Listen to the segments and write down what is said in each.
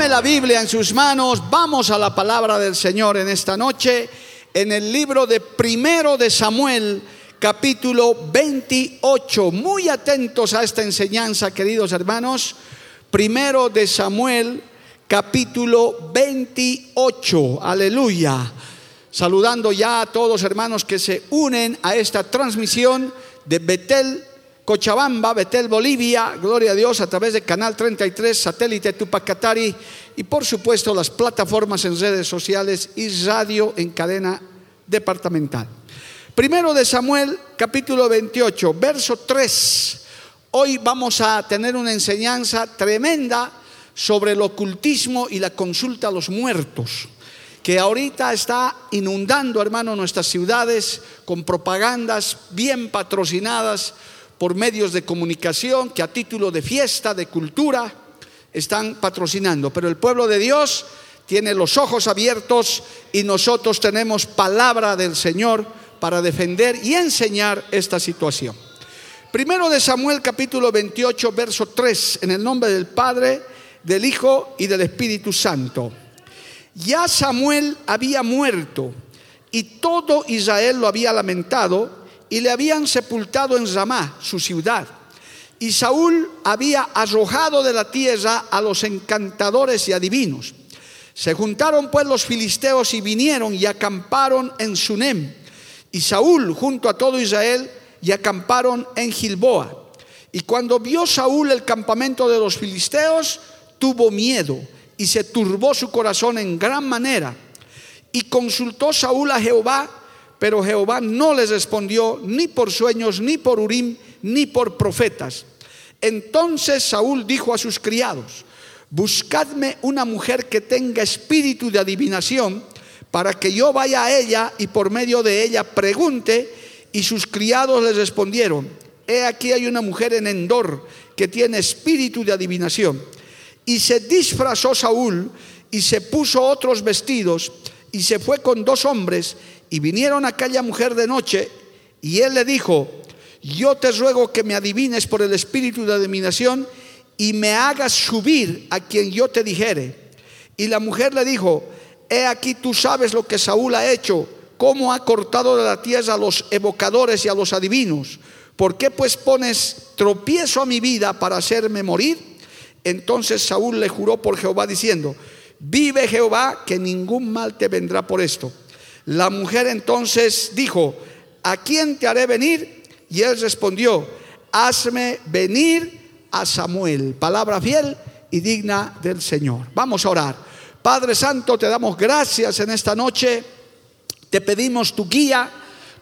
Tome la Biblia en sus manos, vamos a la palabra del Señor en esta noche, en el libro de Primero de Samuel, capítulo 28. Muy atentos a esta enseñanza, queridos hermanos. Primero de Samuel, capítulo 28. Aleluya. Saludando ya a todos hermanos que se unen a esta transmisión de Betel, Cochabamba, Betel, Bolivia, gloria a Dios, a través de Canal 33, satélite Tupacatari y por supuesto las plataformas en redes sociales y radio en cadena departamental. Primero de Samuel, capítulo 28, verso 3. Hoy vamos a tener una enseñanza tremenda sobre el ocultismo y la consulta a los muertos, que ahorita está inundando, hermano, nuestras ciudades con propagandas bien patrocinadas por medios de comunicación que a título de fiesta, de cultura, están patrocinando. Pero el pueblo de Dios tiene los ojos abiertos y nosotros tenemos palabra del Señor para defender y enseñar esta situación. Primero de Samuel capítulo 28, verso 3, en el nombre del Padre, del Hijo y del Espíritu Santo. Ya Samuel había muerto y todo Israel lo había lamentado y le habían sepultado en Ramá, su ciudad. Y Saúl había arrojado de la tierra a los encantadores y adivinos. Se juntaron pues los filisteos y vinieron y acamparon en Sunem. Y Saúl junto a todo Israel y acamparon en Gilboa. Y cuando vio Saúl el campamento de los filisteos, tuvo miedo y se turbó su corazón en gran manera. Y consultó Saúl a Jehová, pero Jehová no les respondió ni por sueños, ni por Urim, ni por profetas. Entonces Saúl dijo a sus criados, buscadme una mujer que tenga espíritu de adivinación, para que yo vaya a ella y por medio de ella pregunte. Y sus criados les respondieron, he aquí hay una mujer en Endor que tiene espíritu de adivinación. Y se disfrazó Saúl y se puso otros vestidos y se fue con dos hombres y vinieron a aquella mujer de noche y él le dijo, yo te ruego que me adivines por el espíritu de adivinación y me hagas subir a quien yo te dijere. Y la mujer le dijo, he aquí tú sabes lo que Saúl ha hecho, cómo ha cortado de la tierra a los evocadores y a los adivinos. ¿Por qué pues pones tropiezo a mi vida para hacerme morir? Entonces Saúl le juró por Jehová diciendo, vive Jehová que ningún mal te vendrá por esto. La mujer entonces dijo, ¿a quién te haré venir? Y él respondió, hazme venir a Samuel. Palabra fiel y digna del Señor. Vamos a orar. Padre Santo, te damos gracias en esta noche. Te pedimos tu guía,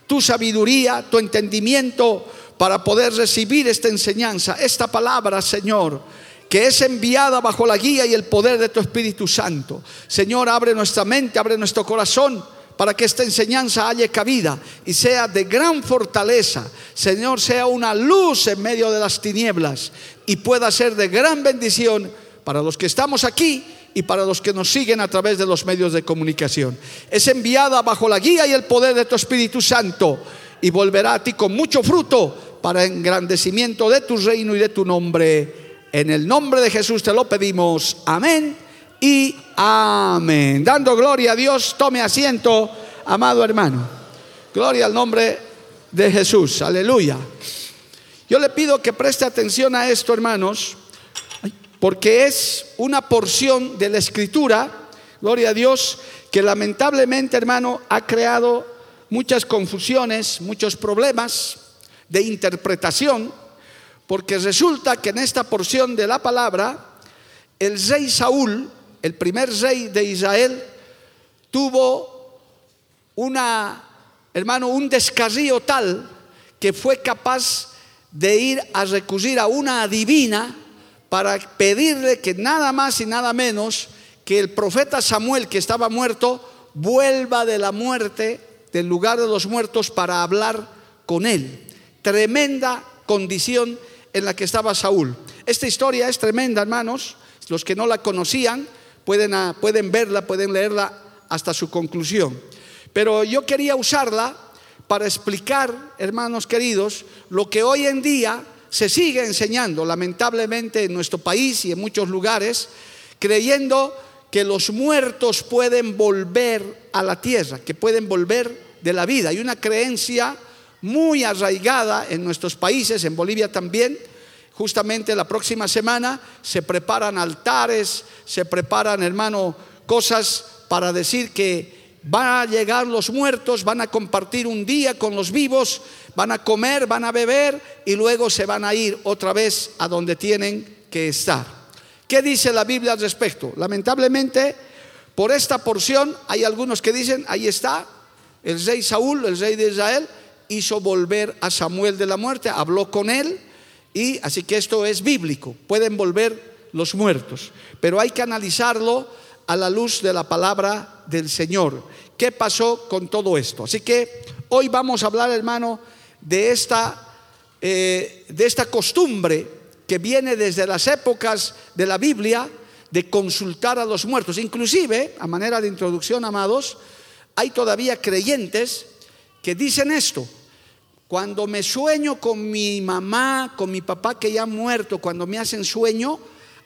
tu sabiduría, tu entendimiento para poder recibir esta enseñanza, esta palabra, Señor que es enviada bajo la guía y el poder de tu Espíritu Santo. Señor, abre nuestra mente, abre nuestro corazón para que esta enseñanza haya cabida y sea de gran fortaleza. Señor, sea una luz en medio de las tinieblas y pueda ser de gran bendición para los que estamos aquí y para los que nos siguen a través de los medios de comunicación. Es enviada bajo la guía y el poder de tu Espíritu Santo y volverá a ti con mucho fruto para engrandecimiento de tu reino y de tu nombre. En el nombre de Jesús te lo pedimos. Amén y amén. Dando gloria a Dios, tome asiento, amado hermano. Gloria al nombre de Jesús. Aleluya. Yo le pido que preste atención a esto, hermanos, porque es una porción de la escritura, gloria a Dios, que lamentablemente, hermano, ha creado muchas confusiones, muchos problemas de interpretación porque resulta que en esta porción de la palabra, el rey Saúl, el primer rey de Israel, tuvo una, hermano, un descarrío tal que fue capaz de ir a recurrir a una adivina para pedirle que nada más y nada menos que el profeta Samuel, que estaba muerto, vuelva de la muerte, del lugar de los muertos, para hablar con él. Tremenda condición en la que estaba Saúl. Esta historia es tremenda, hermanos. Los que no la conocían pueden, ah, pueden verla, pueden leerla hasta su conclusión. Pero yo quería usarla para explicar, hermanos queridos, lo que hoy en día se sigue enseñando, lamentablemente, en nuestro país y en muchos lugares, creyendo que los muertos pueden volver a la tierra, que pueden volver de la vida. Hay una creencia muy arraigada en nuestros países, en Bolivia también. Justamente la próxima semana se preparan altares, se preparan, hermano, cosas para decir que van a llegar los muertos, van a compartir un día con los vivos, van a comer, van a beber y luego se van a ir otra vez a donde tienen que estar. ¿Qué dice la Biblia al respecto? Lamentablemente, por esta porción hay algunos que dicen, ahí está, el rey Saúl, el rey de Israel, hizo volver a Samuel de la muerte, habló con él y así que esto es bíblico, pueden volver los muertos, pero hay que analizarlo a la luz de la palabra del Señor. ¿Qué pasó con todo esto? Así que hoy vamos a hablar, hermano, de esta, eh, de esta costumbre que viene desde las épocas de la Biblia de consultar a los muertos. Inclusive, a manera de introducción, amados, hay todavía creyentes que dicen esto. Cuando me sueño con mi mamá, con mi papá que ya ha muerto, cuando me hacen sueño,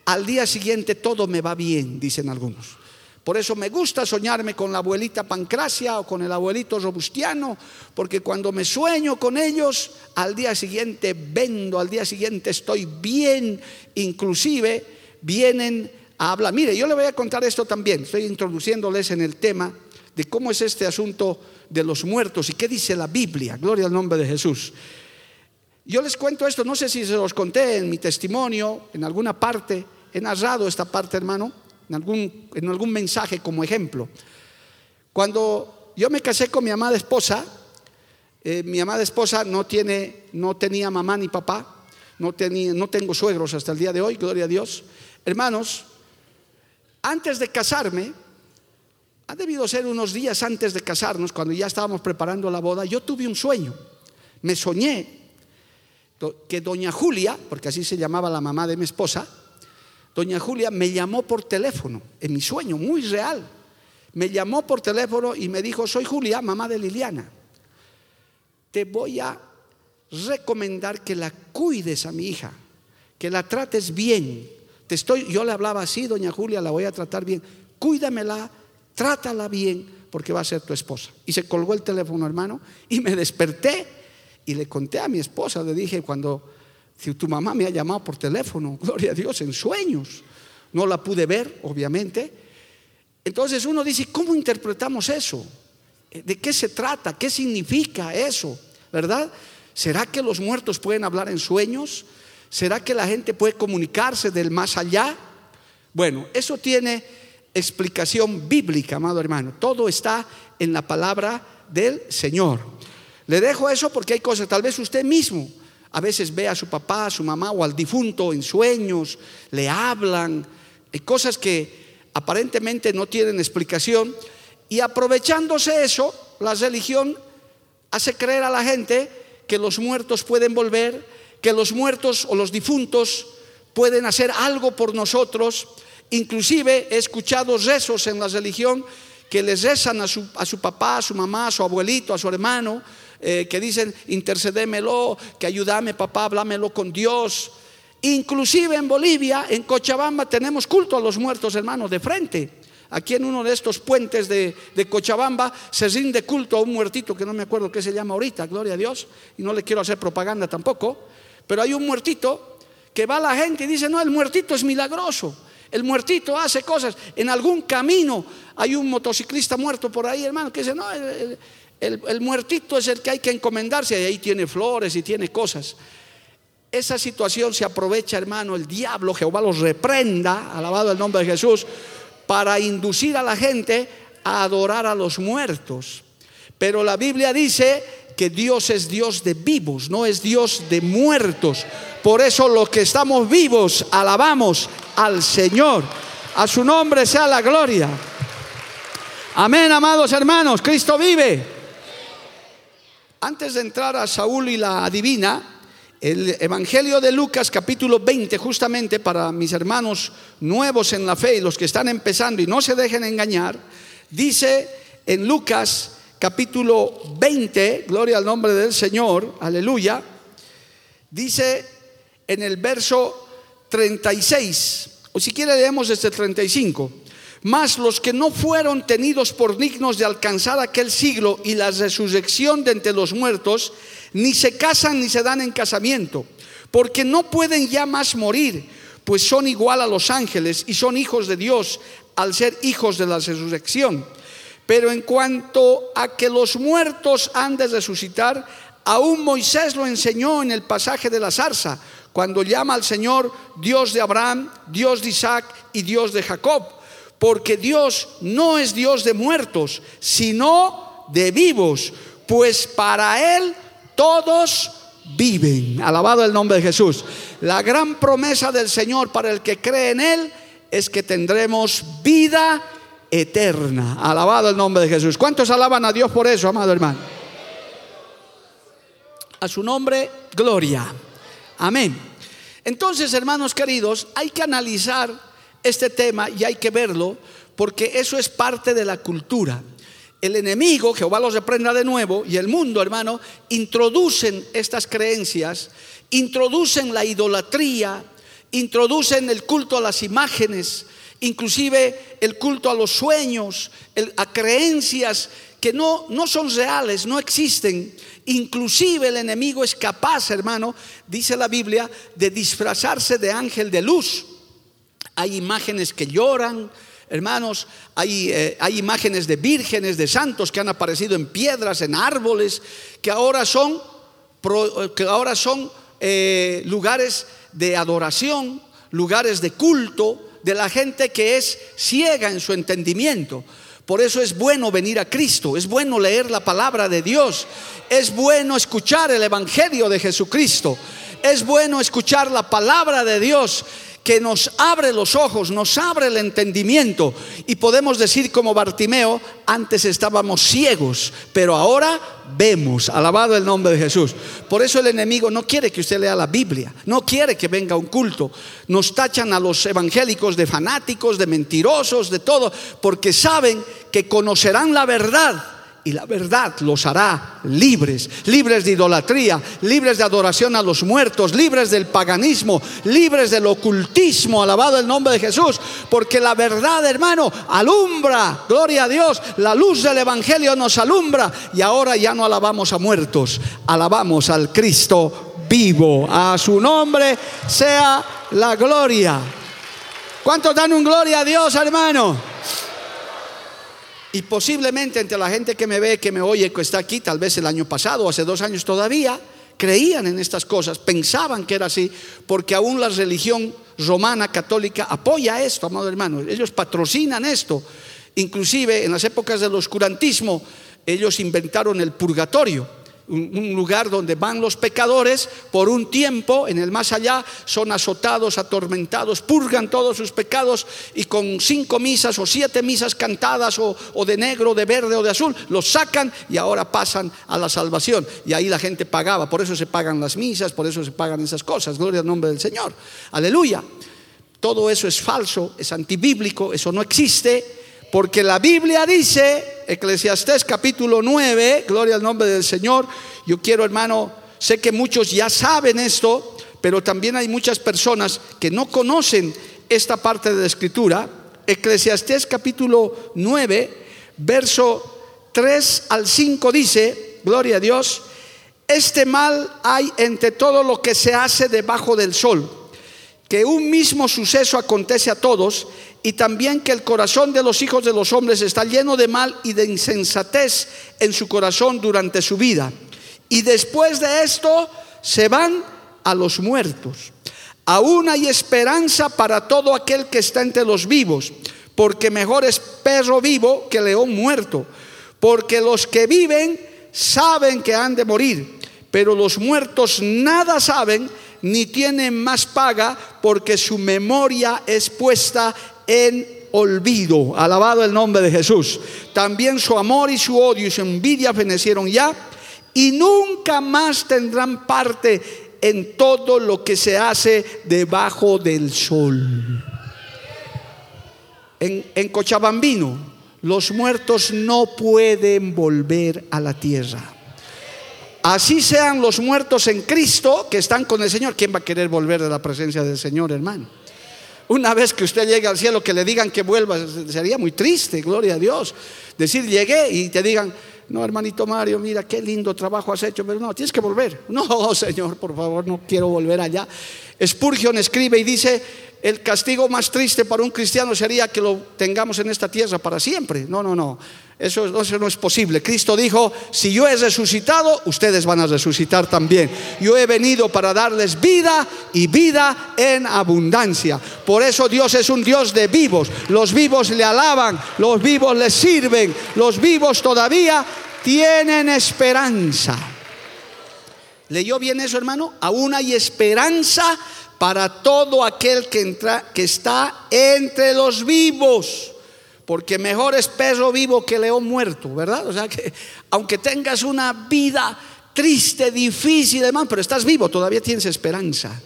al día siguiente todo me va bien, dicen algunos. Por eso me gusta soñarme con la abuelita Pancracia o con el abuelito Robustiano, porque cuando me sueño con ellos, al día siguiente vendo, al día siguiente estoy bien, inclusive vienen a hablar. Mire, yo le voy a contar esto también, estoy introduciéndoles en el tema de cómo es este asunto de los muertos y qué dice la Biblia, gloria al nombre de Jesús. Yo les cuento esto, no sé si se los conté en mi testimonio, en alguna parte, he narrado esta parte, hermano, en algún, en algún mensaje como ejemplo. Cuando yo me casé con mi amada esposa, eh, mi amada esposa no, tiene, no tenía mamá ni papá, no, tenía, no tengo suegros hasta el día de hoy, gloria a Dios. Hermanos, antes de casarme, ha debido ser unos días antes de casarnos, cuando ya estábamos preparando la boda, yo tuve un sueño. Me soñé que doña Julia, porque así se llamaba la mamá de mi esposa, doña Julia me llamó por teléfono, en mi sueño, muy real. Me llamó por teléfono y me dijo, soy Julia, mamá de Liliana. Te voy a recomendar que la cuides a mi hija, que la trates bien. Te estoy, yo le hablaba así, doña Julia, la voy a tratar bien. Cuídamela, trátala bien, porque va a ser tu esposa. Y se colgó el teléfono, hermano, y me desperté y le conté a mi esposa, le dije, cuando tu mamá me ha llamado por teléfono, gloria a Dios, en sueños, no la pude ver, obviamente. Entonces uno dice, ¿cómo interpretamos eso? ¿De qué se trata? ¿Qué significa eso? ¿Verdad? ¿Será que los muertos pueden hablar en sueños? ¿Será que la gente puede comunicarse del más allá? Bueno, eso tiene explicación bíblica, amado hermano. Todo está en la palabra del Señor. Le dejo eso porque hay cosas, tal vez usted mismo a veces ve a su papá, a su mamá o al difunto en sueños, le hablan, hay cosas que aparentemente no tienen explicación. Y aprovechándose eso, la religión hace creer a la gente que los muertos pueden volver, que los muertos o los difuntos pueden hacer algo por nosotros. Inclusive he escuchado rezos en la religión que les rezan a su, a su papá, a su mamá, a su abuelito, a su hermano, eh, que dicen, intercedémelo, que ayúdame papá, háblamelo con Dios. Inclusive en Bolivia, en Cochabamba, tenemos culto a los muertos, hermanos, de frente. Aquí en uno de estos puentes de, de, Cochabamba se rinde culto a un muertito que no me acuerdo qué se llama ahorita, gloria a Dios, y no le quiero hacer propaganda tampoco, pero hay un muertito que va la gente y dice, no, el muertito es milagroso, el muertito hace cosas, en algún camino hay un motociclista muerto por ahí, hermano, que dice, no, el, muertito es el que hay que encomendarse y ahí tiene flores y tiene cosas. Esa situación se aprovecha, hermano, el diablo, Jehová los reprenda, alabado el nombre de Jesús, para inducir a la gente a adorar a los muertos. Pero la Biblia dice Dios es Dios de vivos, no es Dios de muertos. Por eso los que estamos vivos alabamos al Señor. A su nombre sea la gloria. Amén, amados hermanos, Cristo vive. Antes de entrar a Saúl y la adivina, el Evangelio de Lucas capítulo 20, justamente para mis hermanos nuevos en la fe y los que están empezando y no se dejen engañar, dice en Lucas capítulo 20, gloria al nombre del Señor, aleluya, dice en el verso 36, o si quiere leemos desde el 35. Mas los que no fueron tenidos por dignos de alcanzar aquel siglo y la resurrección de entre los muertos, ni se casan ni se dan en casamiento, porque no pueden ya más morir, pues son igual a los ángeles y son hijos de Dios al ser hijos de la resurrección. Pero en cuanto a que los muertos han de resucitar, aún Moisés lo enseñó en el pasaje de la zarza, cuando llama al Señor Dios de Abraham, Dios de Isaac y Dios de Jacob porque Dios no es Dios de muertos, sino de vivos, pues para Él todos viven. Alabado el nombre de Jesús. La gran promesa del Señor para el que cree en Él es que tendremos vida eterna. Alabado el nombre de Jesús. ¿Cuántos alaban a Dios por eso, amado hermano? A su nombre, gloria. Amén. Entonces, hermanos queridos, hay que analizar este tema y hay que verlo porque eso es parte de la cultura. El enemigo, Jehová los reprenda de nuevo, y el mundo, hermano, introducen estas creencias, introducen la idolatría, introducen el culto a las imágenes, inclusive el culto a los sueños, a creencias que no, no son reales, no existen. Inclusive el enemigo es capaz, hermano, dice la Biblia, de disfrazarse de ángel de luz hay imágenes que lloran, hermanos, hay, eh, hay, imágenes de vírgenes, de santos que han aparecido en piedras, en árboles, que ahora son, que ahora son eh, lugares de adoración, lugares de culto de la gente que es ciega en su entendimiento. Por eso es bueno venir a Cristo, es bueno leer la palabra de Dios, es bueno escuchar el Evangelio de Jesucristo, es bueno escuchar la palabra de Dios que nos abre los ojos, nos abre el entendimiento y podemos decir como Bartimeo, antes estábamos ciegos, pero ahora vemos, alabado el nombre de Jesús. Por eso el enemigo no quiere que usted lea la Biblia, no quiere que venga un culto. Nos tachan a los evangélicos de fanáticos, de mentirosos, de todo, porque saben que conocerán la verdad y la verdad los hará libres, libres de idolatría, libres de adoración a los muertos, libres del paganismo, libres del ocultismo, alabado el nombre de Jesús, porque la verdad, hermano, alumbra, gloria a Dios, la luz del Evangelio nos alumbra. Y ahora ya no alabamos a muertos, alabamos al Cristo vivo, a su nombre sea la gloria. ¿Cuántos dan un gloria a Dios, hermano? Y posiblemente entre la gente que me ve, que me oye, que está aquí, tal vez el año pasado, o hace dos años todavía, creían en estas cosas, pensaban que era así, porque aún la religión romana católica apoya esto, amado hermano. Ellos patrocinan esto. Inclusive en las épocas del oscurantismo, ellos inventaron el purgatorio un lugar donde van los pecadores por un tiempo, en el más allá son azotados, atormentados, purgan todos sus pecados y con cinco misas o siete misas cantadas o, de negro, de verde o de azul, los sacan y ahora pasan a la salvación. Y ahí la gente pagaba, por eso se pagan las misas, por eso se pagan esas cosas, gloria al nombre del Señor. Aleluya. Todo eso es falso, es antibíblico, eso no existe porque la Biblia dice, Eclesiastés capítulo 9, gloria al nombre del Señor, yo quiero hermano, sé que muchos ya saben esto, pero también hay muchas personas que no conocen esta parte de la escritura. Eclesiastés capítulo 9, verso 3 al 5 dice, gloria a Dios, este mal hay entre todo lo que se hace debajo del sol, que un mismo suceso acontece a todos y también que el corazón de los hijos de los hombres está lleno de mal y de insensatez en su corazón durante su vida. Y después de esto se van a los muertos. Aún hay esperanza para todo aquel que está entre los vivos, porque mejor es perro vivo que león muerto. porque los que viven saben que han de morir, pero los muertos nada saben ni tienen más paga porque su memoria es puesta en olvido. Alabado el nombre de Jesús. También su amor y su odio y su envidia fenecieron ya y nunca más tendrán parte en todo lo que se hace debajo del sol. En, en Cochabambino, los muertos no pueden volver a la tierra. Así sean los muertos en Cristo que están con el Señor. ¿Quién va a querer volver de la presencia del Señor, hermano? Una vez que usted llegue al cielo, que le digan que vuelva, sería muy triste, gloria a Dios. Decir, llegué y te digan, no, hermanito Mario, mira qué lindo trabajo has hecho, pero no, tienes que volver. No, Señor, por favor, no quiero volver allá. Spurgeon escribe y dice, el castigo más triste para un cristiano sería que lo tengamos en esta tierra para siempre. No, no, no. Eso, no es posible. Cristo dijo, si yo he resucitado, ustedes van a resucitar también. Yo he venido para darles vida y vida en abundancia. Por eso Dios es un Dios de vivos. Los vivos le alaban, los vivos le sirven, los vivos todavía tienen esperanza. ¿Leyó bien eso, hermano? Aún hay esperanza para todo aquel que, entra, que está entre los vivos. Porque mejor es perro vivo que león muerto, ¿verdad? O sea que aunque tengas una vida triste, difícil, hermano, pero estás vivo, todavía tienes esperanza.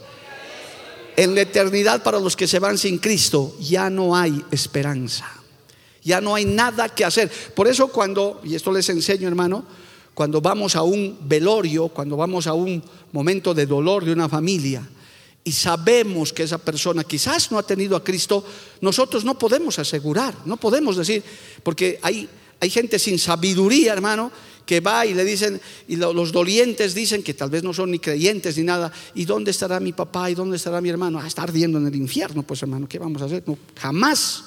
En la eternidad para los que se van sin Cristo ya no hay esperanza. Ya no hay nada que hacer. Por eso cuando, y esto les enseño hermano, cuando vamos a un velorio, cuando vamos a un momento de dolor de una familia, y sabemos que esa persona quizás no ha tenido a Cristo, nosotros no podemos asegurar, no podemos decir, porque hay, hay gente sin sabiduría, hermano, que va y le dicen, y los dolientes dicen que tal vez no son ni creyentes ni nada, ¿y dónde estará mi papá? ¿Y dónde estará mi hermano? Ah, está ardiendo en el infierno, pues hermano, ¿qué vamos a hacer? No, jamás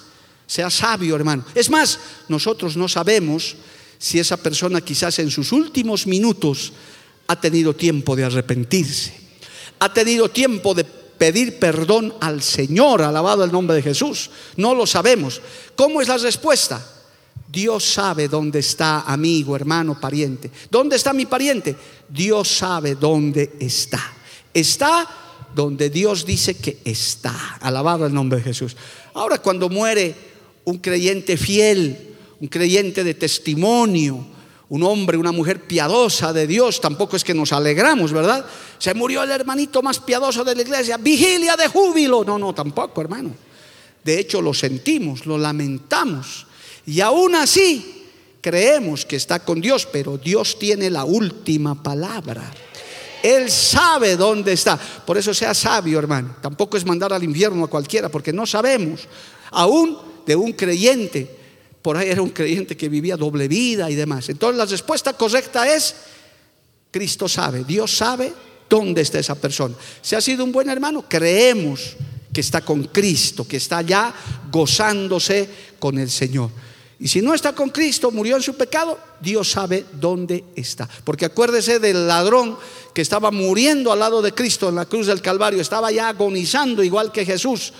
sea sabio, hermano. Es más, nosotros no sabemos si esa persona quizás en sus últimos minutos ha tenido tiempo de arrepentirse ha tenido tiempo de pedir perdón al Señor, alabado el nombre de Jesús. No lo sabemos. ¿Cómo es la respuesta? Dios sabe dónde está, amigo, hermano, pariente. ¿Dónde está mi pariente? Dios sabe dónde está. Está donde Dios dice que está. Alabado el nombre de Jesús. Ahora cuando muere un creyente fiel, un creyente de testimonio, un hombre, una mujer piadosa de Dios, tampoco es que nos alegramos, ¿verdad? Se murió el hermanito más piadoso de la iglesia, vigilia de júbilo. No, no, tampoco, hermano. De hecho, lo sentimos, lo lamentamos. Y aún así, creemos que está con Dios, pero Dios tiene la última palabra. Él sabe dónde está. Por eso sea sabio, hermano. Tampoco es mandar al infierno a cualquiera, porque no sabemos. Aún de un creyente por ahí era un creyente que vivía doble vida y demás. Entonces la respuesta correcta es, Cristo sabe, Dios sabe dónde está esa persona. Si ha sido un buen hermano, creemos que está con Cristo, que está ya gozándose con el Señor. Y si no está con Cristo, murió en su pecado, Dios sabe dónde está. Porque acuérdese del ladrón que estaba muriendo al lado de Cristo en la cruz del Calvario, estaba ya agonizando igual que Jesús.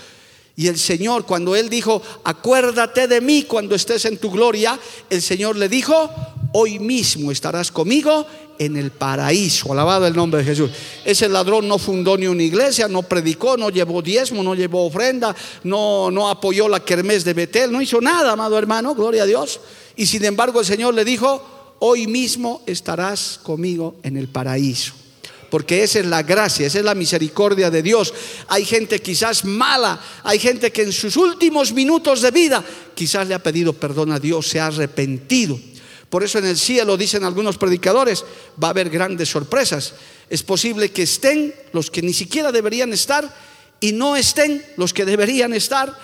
Y el Señor, cuando Él dijo, acuérdate de mí cuando estés en tu gloria, el Señor le dijo, hoy mismo estarás conmigo en el paraíso. Alabado el nombre de Jesús. Ese ladrón no fundó ni una iglesia, no predicó, no llevó diezmo, no llevó ofrenda, no, no apoyó la kermés de Betel, no hizo nada, amado hermano, gloria a Dios. Y sin embargo el Señor le dijo, hoy mismo estarás conmigo en el paraíso porque esa es la gracia, esa es la misericordia de Dios. Hay gente quizás mala, hay gente que en sus últimos minutos de vida quizás le ha pedido perdón a Dios, se ha arrepentido. Por eso en el cielo, dicen algunos predicadores, va a haber grandes sorpresas. Es posible que estén los que ni siquiera deberían estar y no estén los que deberían estar,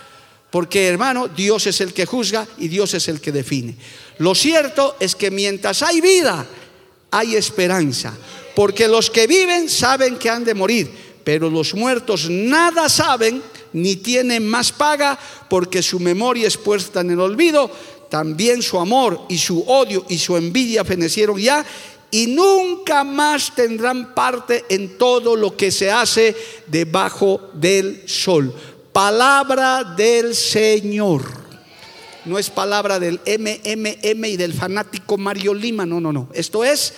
porque hermano, Dios es el que juzga y Dios es el que define. Lo cierto es que mientras hay vida, hay esperanza. Porque los que viven saben que han de morir, pero los muertos nada saben ni tienen más paga porque su memoria es puesta en el olvido. También su amor y su odio y su envidia fenecieron ya y nunca más tendrán parte en todo lo que se hace debajo del sol. Palabra del Señor. no es palabra del MMM y del fanático Mario Lima, no, no, no. Esto es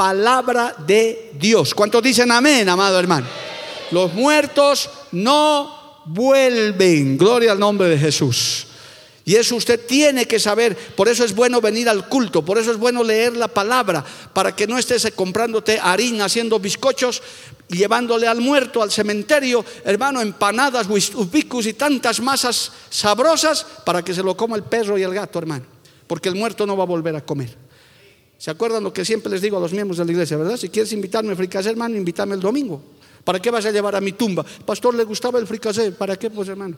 palabra de Dios. ¿Cuántos dicen amén, amado hermano? Los muertos no vuelven. Gloria al nombre de Jesús. Y eso usted tiene que saber. Por eso es bueno venir al culto. Por eso es bueno leer la palabra. Para que no estés comprándote harina, haciendo bizcochos, llevándole al muerto al cementerio, hermano, empanadas, ubicus y tantas masas sabrosas para que se lo coma el perro y el gato, hermano. Porque el muerto no va a volver a comer. ¿Se acuerdan lo que siempre les digo a los miembros de la iglesia, verdad? Si quieres invitarme a fricasé, hermano, invítame el domingo. ¿Para qué vas a llevar a mi tumba? Pastor, le gustaba el fricasé. ¿Para qué, pues, hermano?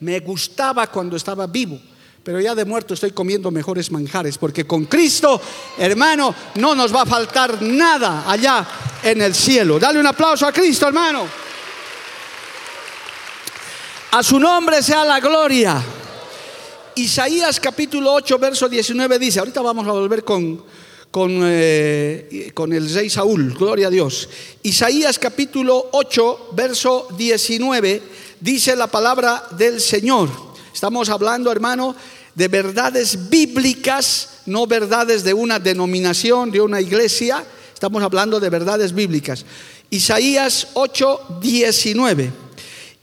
Me gustaba cuando estaba vivo, pero ya de muerto estoy comiendo mejores manjares, porque con Cristo, hermano, no nos va a faltar nada allá en el cielo. Dale un aplauso a Cristo, hermano. A su nombre sea la gloria. Isaías capítulo 8, verso 19 dice, ahorita vamos a volver con, con, eh, con, el rey Saúl, gloria a Dios. Isaías capítulo 8, verso 19 dice la palabra del Señor. Estamos hablando, hermano, de verdades bíblicas, no verdades de una denominación, de una iglesia. Estamos hablando de verdades bíblicas. Isaías 8, 19.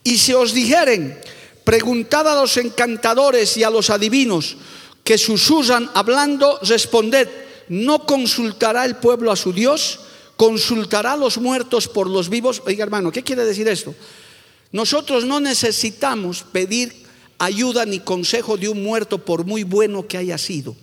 Y si os dijeren, preguntad a los encantadores y a los adivinos que susurran hablando, responded, ¿no consultará el pueblo a su Dios? ¿Consultará a los muertos por los vivos? Oiga hermano, ¿qué quiere decir esto? Nosotros no necesitamos pedir ayuda ni consejo de un muerto por muy bueno que haya sido.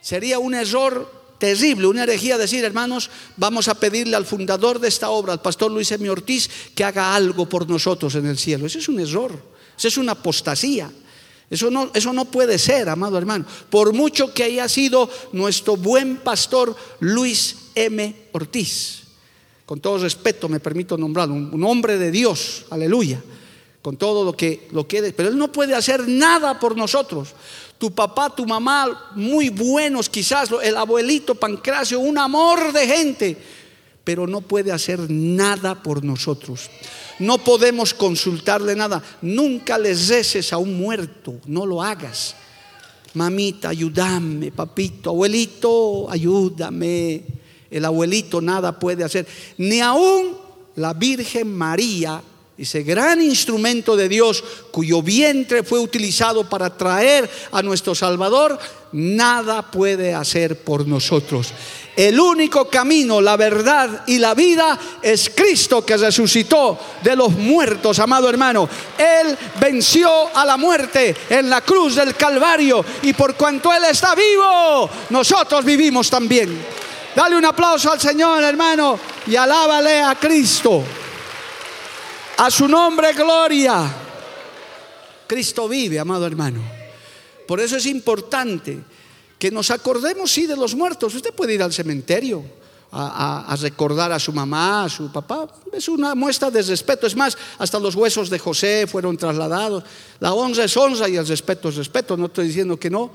Sería un error terrible, una herejía decir, hermanos, vamos a pedirle al fundador de esta obra, al pastor Luis M. Ortiz, que haga algo por nosotros en el cielo. Eso es un error, eso es una apostasía. Eso no, eso no puede ser, amado hermano. Por mucho que haya sido nuestro buen pastor Luis M. Ortiz con todo respeto me permito nombrarlo, un, hombre de Dios, aleluya, con todo lo que, lo que pero él no puede hacer nada por nosotros. Tu papá, tu mamá, muy buenos quizás, el abuelito Pancracio, un amor de gente, pero no puede hacer nada por nosotros. No podemos consultarle nada. Nunca les reces a un muerto, no lo hagas. Mamita, ayúdame, papito, abuelito, ayúdame el abuelito nada puede hacer, ni aún la Virgen María, ese gran instrumento de Dios cuyo vientre fue utilizado para traer a nuestro Salvador, nada puede hacer por nosotros. El único camino, la verdad y la vida es Cristo que resucitó de los muertos, amado hermano. Él venció a la muerte en la cruz del Calvario y por cuanto Él está vivo, nosotros vivimos también. Dale un aplauso al Señor, hermano, y alábale a Cristo. A su nombre, gloria. Cristo vive, amado hermano. Por eso es importante que nos acordemos, sí, de los muertos. Usted puede ir al cementerio a, recordar a su mamá, a su papá. Es una muestra de respeto. Es más, hasta los huesos de José fueron trasladados. La honra es honra y el respeto es respeto. No estoy diciendo que no.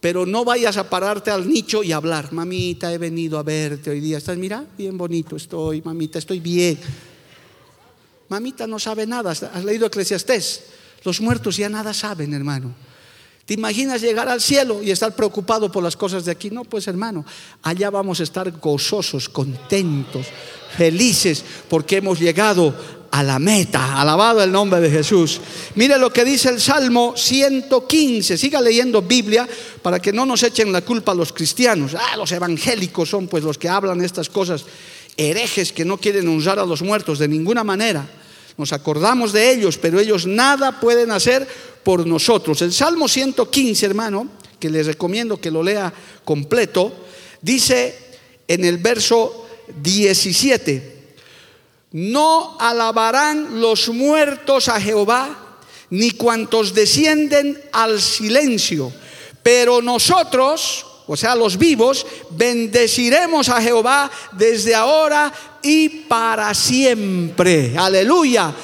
Pero no vayas a pararte al nicho y hablar, mamita, he venido a verte hoy día. Estás, mira, bien bonito estoy, mamita, estoy bien. Mamita no sabe nada, has leído Eclesiastés. Los muertos ya nada saben, hermano. ¿Te imaginas llegar al cielo y estar preocupado por las cosas de aquí? No, pues hermano, allá vamos a estar gozosos, contentos, felices, porque hemos llegado a la meta. Alabado el nombre de Jesús. Mire lo que dice el Salmo 115. Siga leyendo Biblia para que no nos echen la culpa a los cristianos. Ah, los evangélicos son pues los que hablan estas cosas. Herejes que no quieren honrar a los muertos de ninguna manera. Nos acordamos de ellos, pero ellos nada pueden hacer por nosotros. El Salmo 115, hermano, que les recomiendo que lo lea completo, dice en el verso 17 no alabarán los muertos a Jehová, ni cuantos descienden al silencio. Pero nosotros, o sea, los vivos, bendeciremos a Jehová desde ahora y para siempre. Aleluya.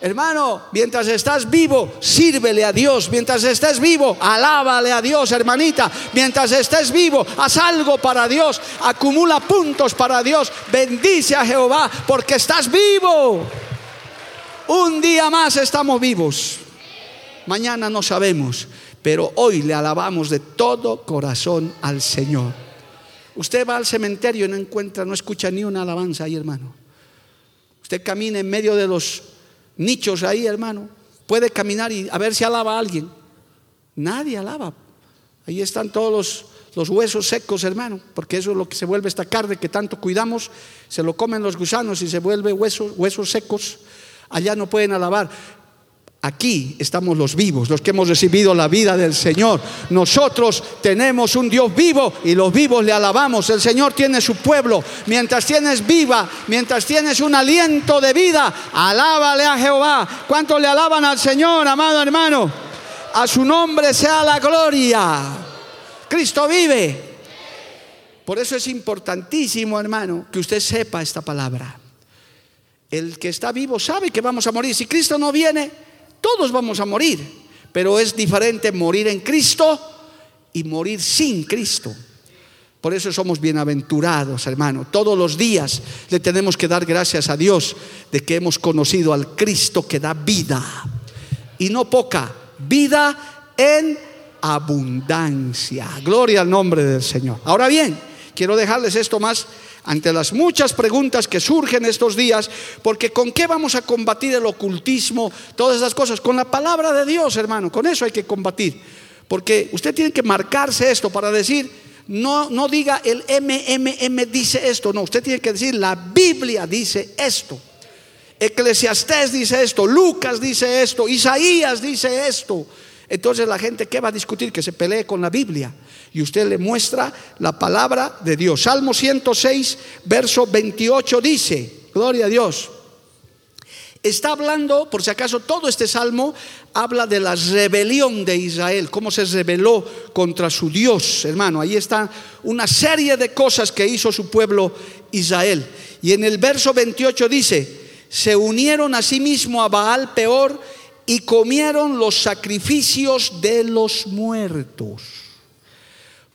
Hermano, mientras estás vivo, sírvele a Dios. Mientras estés vivo, alábale a Dios, hermanita. Mientras estés vivo, haz algo para Dios. Acumula puntos para Dios. Bendice a Jehová porque estás vivo. Un día más estamos vivos. mañana no sabemos, pero hoy le alabamos de todo corazón al Señor. Usted va al cementerio y no encuentra, no escucha ni una alabanza ahí, hermano. Usted camina en medio de los nichos ahí, hermano. Puede caminar y a ver si alaba a alguien. Nadie alaba. Ahí están todos los, huesos secos, hermano, porque eso es lo que se vuelve esta carne que tanto cuidamos. Se lo comen los gusanos y se vuelve huesos secos. Allá no pueden alabar. Aquí estamos los vivos, los que hemos recibido la vida del Señor. Nosotros tenemos un Dios vivo y los vivos le alabamos. El Señor tiene su pueblo. Mientras tienes viva, mientras tienes un aliento de vida, alábale a Jehová. ¿Cuántos le alaban al Señor, amado hermano? A su nombre sea la gloria. Cristo vive. Por eso es importantísimo, hermano, que usted sepa esta palabra. El que está vivo sabe que vamos a morir. Si Cristo no viene, todos vamos a morir, pero es diferente morir en Cristo y morir sin Cristo. Por eso somos bienaventurados, hermano. Todos los días le tenemos que dar gracias a Dios de que hemos conocido al Cristo que da vida. Y no poca, vida en abundancia. Gloria al nombre del Señor. Ahora bien, quiero dejarles esto más ante las muchas preguntas que surgen estos días, porque ¿con qué vamos a combatir el ocultismo, todas esas cosas? Con la palabra de Dios, hermano, con eso hay que combatir. Porque usted tiene que marcarse esto para decir, no, no diga el MMM dice esto, no, usted tiene que decir la Biblia dice esto. Eclesiastés dice esto, Lucas dice esto, Isaías dice esto. Entonces la gente, ¿qué va a discutir? Que se pelee con la Biblia y usted le muestra la palabra de Dios. Salmo 106, verso 28 dice, gloria a Dios. Está hablando, por si acaso, todo este salmo habla de la rebelión de Israel, cómo se rebeló contra su Dios, hermano. Ahí está una serie de cosas que hizo su pueblo Israel. Y en el verso 28 dice, se unieron a sí mismo a Baal peor y comieron los sacrificios de los muertos.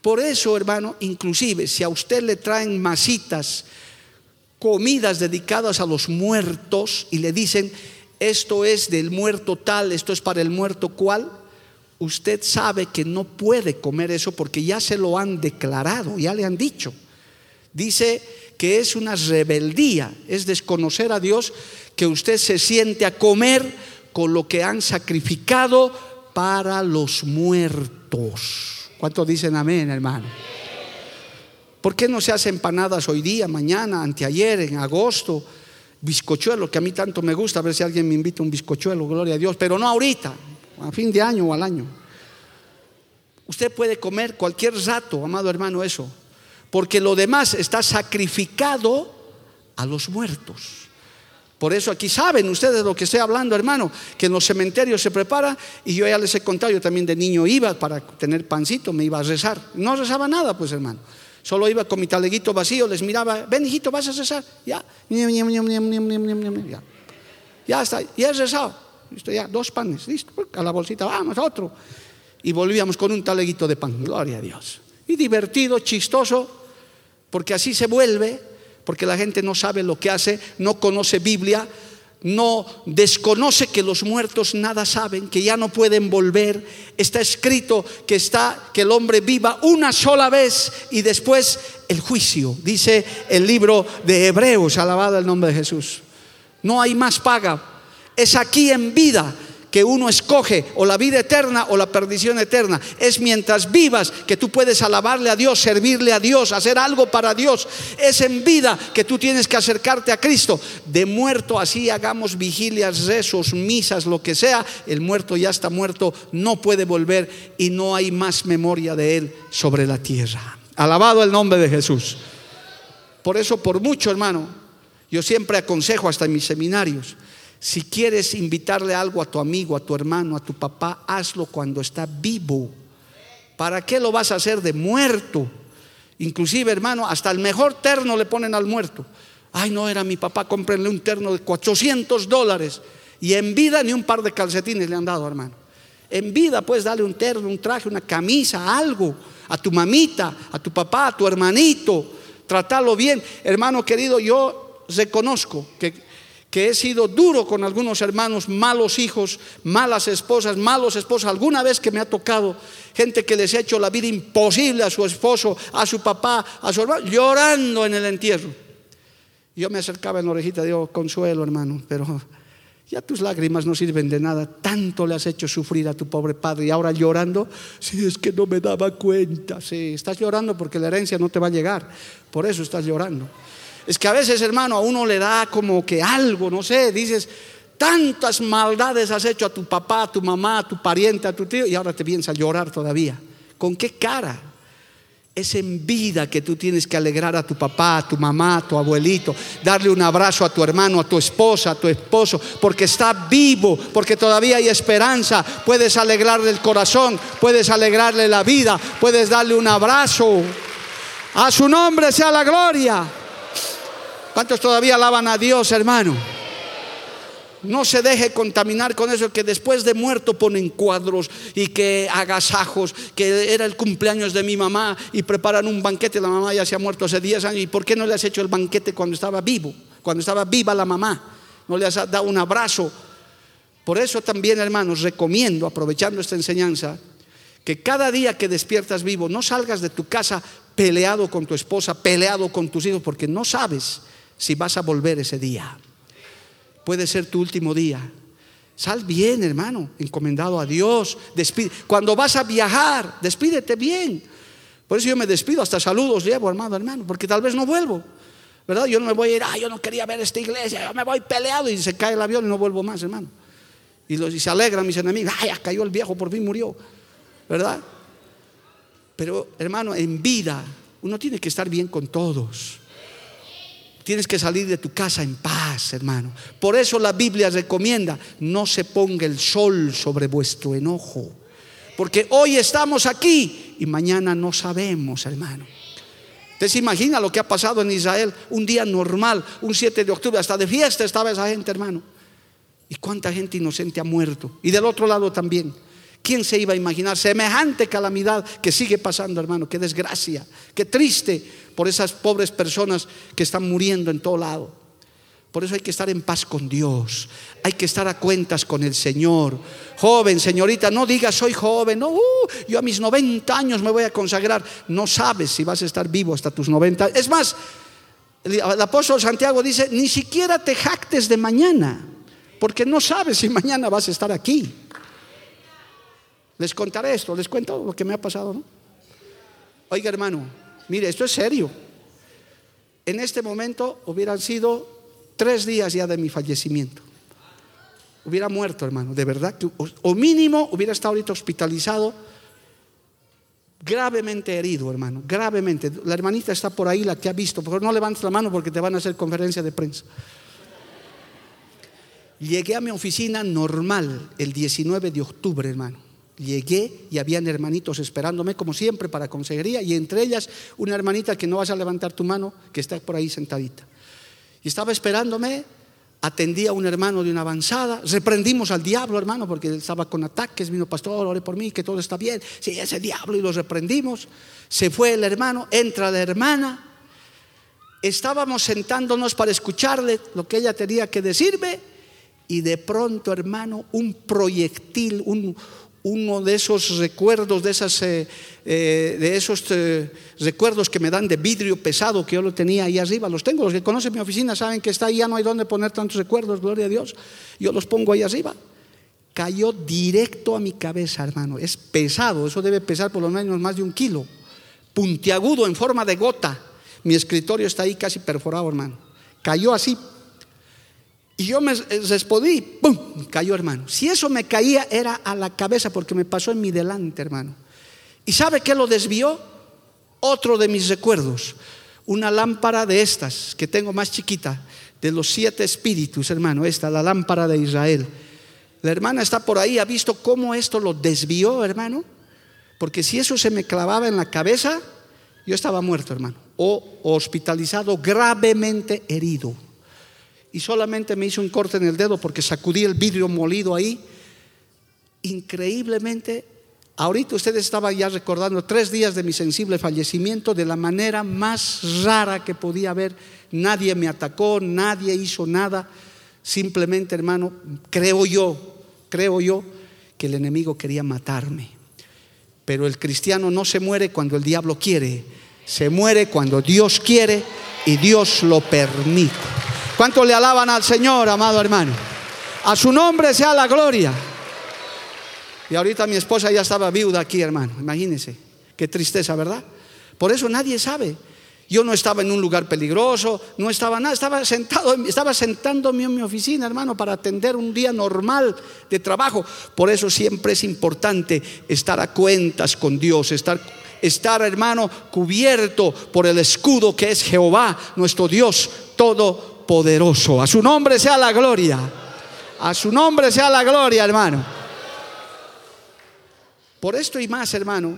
Por eso, hermano, inclusive si a usted le traen masitas, comidas dedicadas a los muertos y le dicen, esto es del muerto tal, esto es para el muerto cual, usted sabe que no puede comer eso porque ya se lo han declarado, ya le han dicho. Dice que es una rebeldía, es desconocer a Dios que usted se siente a comer con lo que han sacrificado para los muertos. ¿Cuántos dicen amén, hermano? ¿Por qué no se hacen empanadas hoy día, mañana, anteayer, en agosto? Bizcochuelo, que a mí tanto me gusta, a ver si alguien me invita un bizcochuelo, gloria a Dios, pero no ahorita, a fin de año o al año. Usted puede comer cualquier rato, amado hermano, eso, porque lo demás está sacrificado a los muertos. Por eso aquí saben ustedes lo que estoy hablando, hermano, que en los cementerios se prepara y yo ya les he contado, yo también de niño iba para tener pancito, me iba a rezar. No rezaba nada, pues hermano. Solo iba con mi taleguito vacío, les miraba, ven hijito, vas a rezar. Ya, ya, ya está, ya he rezado. Listo, ya, dos panes, listo, a la bolsita, vamos, otro. Y volvíamos con un taleguito de pan, gloria a Dios. Y divertido, chistoso, porque así se vuelve porque la gente no sabe lo que hace, no conoce Biblia, no desconoce que los muertos nada saben, que ya no pueden volver. Está escrito que está que el hombre viva una sola vez y después el juicio, dice el libro de Hebreos, alabado el nombre de Jesús. No hay más paga. Es aquí en vida que uno escoge o la vida eterna o la perdición eterna. Es mientras vivas que tú puedes alabarle a Dios, servirle a Dios, hacer algo para Dios. Es en vida que tú tienes que acercarte a Cristo. De muerto así hagamos vigilias, rezos, misas, lo que sea. El muerto ya está muerto, no puede volver y no hay más memoria de él sobre la tierra. Alabado el nombre de Jesús. Por eso, por mucho, hermano, yo siempre aconsejo hasta en mis seminarios si quieres invitarle algo a tu amigo, a tu hermano, a tu papá, hazlo cuando está vivo. ¿Para qué lo vas a hacer de muerto? Inclusive, hermano, hasta el mejor terno le ponen al muerto. Ay, no era mi papá, cómprenle un terno de 400 dólares. Y en vida ni un par de calcetines le han dado, hermano. En vida puedes darle un terno, un traje, una camisa, algo. A tu mamita, a tu papá, a tu hermanito. Tratarlo bien. Hermano querido, yo reconozco que que he sido duro con algunos hermanos, malos hijos, malas esposas, malos esposos. Alguna vez que me ha tocado gente que les ha hecho la vida imposible a su esposo, a su papá, a su hermano, llorando en el entierro. Yo me acercaba en la orejita digo, consuelo hermano, pero ya tus lágrimas no sirven de nada. Tanto le has hecho sufrir a tu pobre padre y ahora llorando, si es que no me daba cuenta. Sí, estás llorando porque la herencia no te va a llegar. Por eso estás llorando. Es que a veces, hermano, a uno le da como que algo, no sé, dices, tantas maldades has hecho a tu papá, a tu mamá, a tu pariente, a tu tío, y ahora te piensas llorar todavía. ¿Con qué cara? Es en vida que tú tienes que alegrar a tu papá, a tu mamá, a tu abuelito, darle un abrazo a tu hermano, a tu esposa, a tu esposo, porque está vivo, porque todavía hay esperanza. Puedes alegrarle el corazón, puedes alegrarle la vida, puedes darle un abrazo. A su nombre sea la gloria. ¿Cuántos todavía alaban a Dios, hermano? No se deje contaminar con eso que después de muerto ponen cuadros y que agasajos, que era el cumpleaños de mi mamá y preparan un banquete. La mamá ya se ha muerto hace 10 años. ¿Y por qué no le has hecho el banquete cuando estaba vivo? Cuando estaba viva la mamá. No le has dado un abrazo. Por eso también, hermanos, recomiendo, aprovechando esta enseñanza, que cada día que despiertas vivo, no salgas de tu casa peleado con tu esposa, peleado con tus hijos, porque no sabes si vas a volver ese día. Puede ser tu último día. Sal bien, hermano, encomendado a Dios. Cuando vas a viajar, despídete bien. Por eso yo me despido, hasta saludos llevo, hermano, hermano, porque tal vez no vuelvo. ¿Verdad? Yo no me voy a ir, ah, yo no quería ver esta iglesia, yo me voy peleado y se cae el avión y no vuelvo más, hermano. Y, y se alegran mis enemigos, ay, ya cayó el viejo, por fin murió. ¿Verdad? Pero, hermano, en vida uno tiene que estar bien con todos. Tienes que salir de tu casa en paz, hermano. Por eso la Biblia recomienda, no se ponga el sol sobre vuestro enojo. Porque hoy estamos aquí y mañana no sabemos, hermano. ¿Usted se imagina lo que ha pasado en Israel? Un día normal, un 7 de octubre, hasta de fiesta estaba esa gente, hermano. ¿Y cuánta gente inocente ha muerto? Y del otro lado también. ¿Quién se iba a imaginar semejante calamidad que sigue pasando, hermano? Qué desgracia, qué triste por esas pobres personas que están muriendo en todo lado. Por eso hay que estar en paz con Dios. Hay que estar a cuentas con el Señor. Joven, señorita, no digas soy joven. No, uh, yo a mis 90 años me voy a consagrar. No sabes si vas a estar vivo hasta tus 90. Es más, el apóstol Santiago dice, ni siquiera te jactes de mañana, porque no sabes si mañana vas a estar aquí. Les contaré esto, les cuento lo que me ha pasado. ¿no? Oiga, hermano, mire, esto es serio. En este momento hubieran sido tres días ya de mi fallecimiento. Hubiera muerto, hermano, de verdad. o mínimo hubiera estado ahorita hospitalizado, gravemente herido, hermano, gravemente. La hermanita está por ahí, la que ha visto. Por favor, no levantes la mano porque te van a hacer conferencia de prensa. Llegué a mi oficina normal el 19 de octubre, hermano. Llegué y habían hermanitos esperándome, como siempre, para consejería, y entre ellas una hermanita que no vas a levantar tu mano, que está por ahí sentadita. Y estaba esperándome, atendía a un hermano de una avanzada, reprendimos al diablo, hermano, porque él estaba con ataques, vino pastor, ore por mí, que todo está bien. Sí, ese diablo, y lo reprendimos. Se fue el hermano, entra la hermana. Estábamos sentándonos para escucharle lo que ella tenía que decirme, y de pronto, hermano, un proyectil, un, uno de esos recuerdos, de, esas, eh, eh, de esos eh, recuerdos que me dan de vidrio pesado que yo lo tenía ahí arriba, los tengo. Los que conocen mi oficina saben que está ahí, ya no hay donde poner tantos recuerdos, gloria a Dios. Yo los pongo ahí arriba. Cayó directo a mi cabeza, hermano. Es pesado, eso debe pesar por lo menos más de un kilo. Puntiagudo en forma de gota. Mi escritorio está ahí casi perforado, hermano. Cayó así, y yo me respondí, ¡pum! Cayó, hermano. Si eso me caía era a la cabeza porque me pasó en mi delante, hermano. ¿Y sabe qué lo desvió? Otro de mis recuerdos. Una lámpara de estas que tengo más chiquita, de los siete espíritus, hermano. Esta, la lámpara de Israel. La hermana está por ahí, ha visto cómo esto lo desvió, hermano. Porque si eso se me clavaba en la cabeza, yo estaba muerto, hermano. O hospitalizado, gravemente herido y solamente me hizo un corte en el dedo porque sacudí el vidrio molido ahí. Increíblemente, ahorita ustedes estaban ya recordando tres días de mi sensible fallecimiento de la manera más rara que podía haber. Nadie me atacó, nadie hizo nada. Simplemente, hermano, creo yo, creo yo que el enemigo quería matarme. Pero el cristiano no se muere cuando el diablo quiere, se muere cuando Dios quiere y Dios lo permite. ¿Cuánto le alaban al Señor, amado hermano? A su nombre sea la gloria. Y ahorita mi esposa ya estaba viuda aquí, hermano. Imagínense. Qué tristeza, ¿verdad? Por eso nadie sabe. Yo no estaba en un lugar peligroso, no estaba nada, estaba sentado, estaba sentándome en mi oficina, hermano, para atender un día normal de trabajo. Por eso siempre es importante estar a cuentas con Dios, estar estar, hermano, cubierto por el escudo que es Jehová, nuestro Dios todopoderoso. A su nombre sea la gloria. A su nombre sea la gloria, hermano. Por esto y más, hermano,